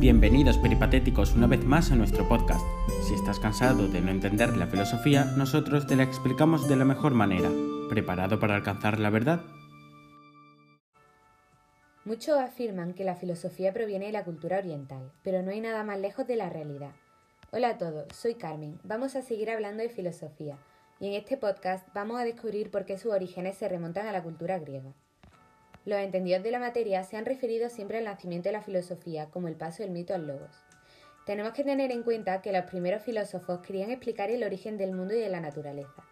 Bienvenidos peripatéticos una vez más a nuestro podcast. Si estás cansado de no entender la filosofía, nosotros te la explicamos de la mejor manera. ¿Preparado para alcanzar la verdad? Muchos afirman que la filosofía proviene de la cultura oriental, pero no hay nada más lejos de la realidad. Hola a todos, soy Carmen. Vamos a seguir hablando de filosofía, y en este podcast vamos a descubrir por qué sus orígenes se remontan a la cultura griega. Los entendidos de la materia se han referido siempre al nacimiento de la filosofía como el paso del mito al logos. Tenemos que tener en cuenta que los primeros filósofos querían explicar el origen del mundo y de la naturaleza,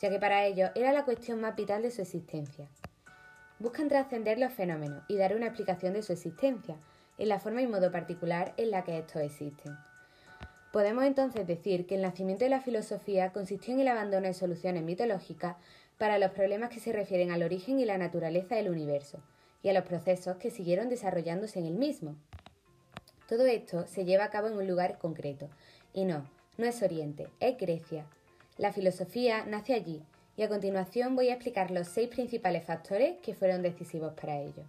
ya que para ellos era la cuestión más vital de su existencia. Buscan trascender los fenómenos y dar una explicación de su existencia, en la forma y modo particular en la que estos existen. Podemos entonces decir que el nacimiento de la filosofía consistió en el abandono de soluciones mitológicas para los problemas que se refieren al origen y la naturaleza del universo, y a los procesos que siguieron desarrollándose en el mismo. Todo esto se lleva a cabo en un lugar concreto, y no, no es Oriente, es Grecia. La filosofía nace allí, y a continuación voy a explicar los seis principales factores que fueron decisivos para ello.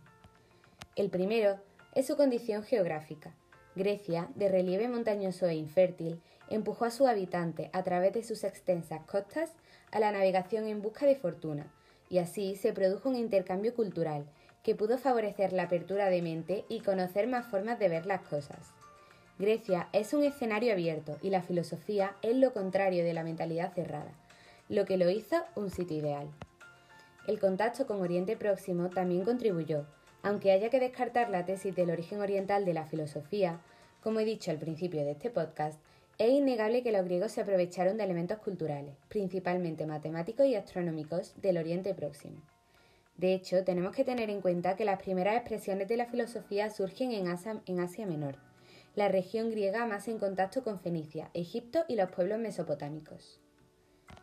El primero es su condición geográfica. Grecia, de relieve montañoso e infértil, empujó a sus habitantes a través de sus extensas costas a la navegación en busca de fortuna, y así se produjo un intercambio cultural que pudo favorecer la apertura de mente y conocer más formas de ver las cosas. Grecia es un escenario abierto y la filosofía es lo contrario de la mentalidad cerrada, lo que lo hizo un sitio ideal. El contacto con Oriente Próximo también contribuyó, aunque haya que descartar la tesis del origen oriental de la filosofía, como he dicho al principio de este podcast, es innegable que los griegos se aprovecharon de elementos culturales, principalmente matemáticos y astronómicos, del Oriente Próximo. De hecho, tenemos que tener en cuenta que las primeras expresiones de la filosofía surgen en Asia, en Asia Menor, la región griega más en contacto con Fenicia, Egipto y los pueblos mesopotámicos.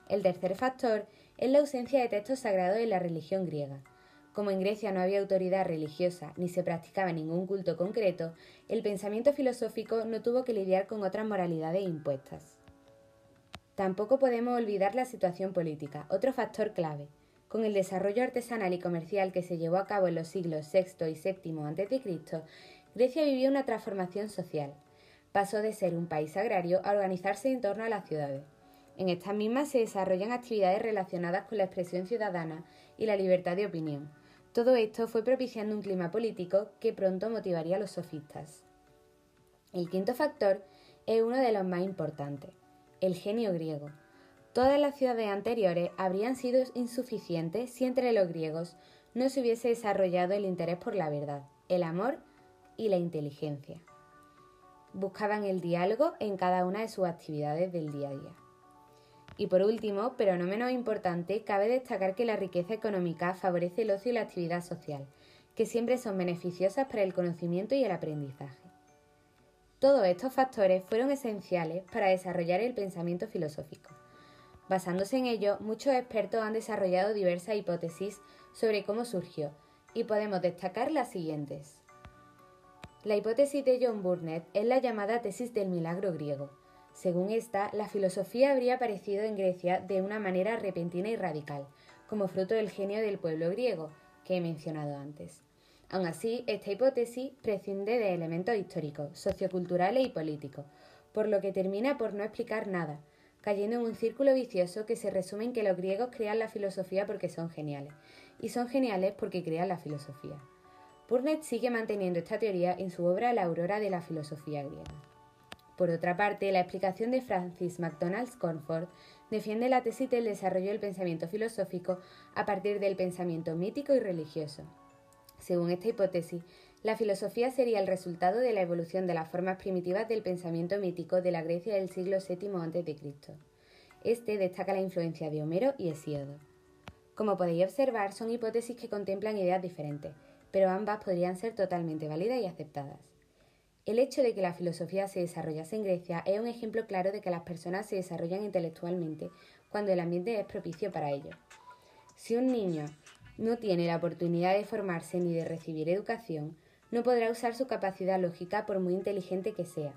El tercer factor es la ausencia de textos sagrados en la religión griega, como en Grecia no había autoridad religiosa ni se practicaba ningún culto concreto, el pensamiento filosófico no tuvo que lidiar con otras moralidades impuestas. Tampoco podemos olvidar la situación política, otro factor clave. Con el desarrollo artesanal y comercial que se llevó a cabo en los siglos VI y VII a.C., Grecia vivió una transformación social. Pasó de ser un país agrario a organizarse en torno a las ciudades. En estas mismas se desarrollan actividades relacionadas con la expresión ciudadana y la libertad de opinión, todo esto fue propiciando un clima político que pronto motivaría a los sofistas. El quinto factor es uno de los más importantes, el genio griego. Todas las ciudades anteriores habrían sido insuficientes si entre los griegos no se hubiese desarrollado el interés por la verdad, el amor y la inteligencia. Buscaban el diálogo en cada una de sus actividades del día a día. Y por último, pero no menos importante, cabe destacar que la riqueza económica favorece el ocio y la actividad social, que siempre son beneficiosas para el conocimiento y el aprendizaje. Todos estos factores fueron esenciales para desarrollar el pensamiento filosófico. Basándose en ello, muchos expertos han desarrollado diversas hipótesis sobre cómo surgió, y podemos destacar las siguientes. La hipótesis de John Burnett es la llamada tesis del milagro griego, según esta, la filosofía habría aparecido en Grecia de una manera repentina y radical, como fruto del genio del pueblo griego, que he mencionado antes. Aun así, esta hipótesis prescinde de elementos históricos, socioculturales y políticos, por lo que termina por no explicar nada, cayendo en un círculo vicioso que se resume en que los griegos crean la filosofía porque son geniales, y son geniales porque crean la filosofía. Burnett sigue manteniendo esta teoría en su obra La aurora de la filosofía griega. Por otra parte, la explicación de Francis McDonald Cornford defiende la tesis del desarrollo del pensamiento filosófico a partir del pensamiento mítico y religioso. Según esta hipótesis, la filosofía sería el resultado de la evolución de las formas primitivas del pensamiento mítico de la Grecia del siglo VII a.C. Este destaca la influencia de Homero y Hesíodo. Como podéis observar, son hipótesis que contemplan ideas diferentes, pero ambas podrían ser totalmente válidas y aceptadas. El hecho de que la filosofía se desarrollase en Grecia es un ejemplo claro de que las personas se desarrollan intelectualmente cuando el ambiente es propicio para ello. Si un niño no tiene la oportunidad de formarse ni de recibir educación, no podrá usar su capacidad lógica por muy inteligente que sea.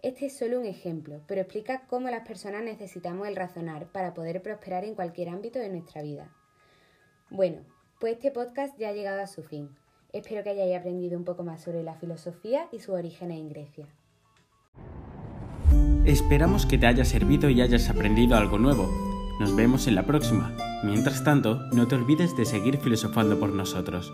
Este es solo un ejemplo, pero explica cómo las personas necesitamos el razonar para poder prosperar en cualquier ámbito de nuestra vida. Bueno, pues este podcast ya ha llegado a su fin. Espero que hayáis aprendido un poco más sobre la filosofía y sus orígenes en Grecia. Esperamos que te haya servido y hayas aprendido algo nuevo. Nos vemos en la próxima. Mientras tanto, no te olvides de seguir filosofando por nosotros.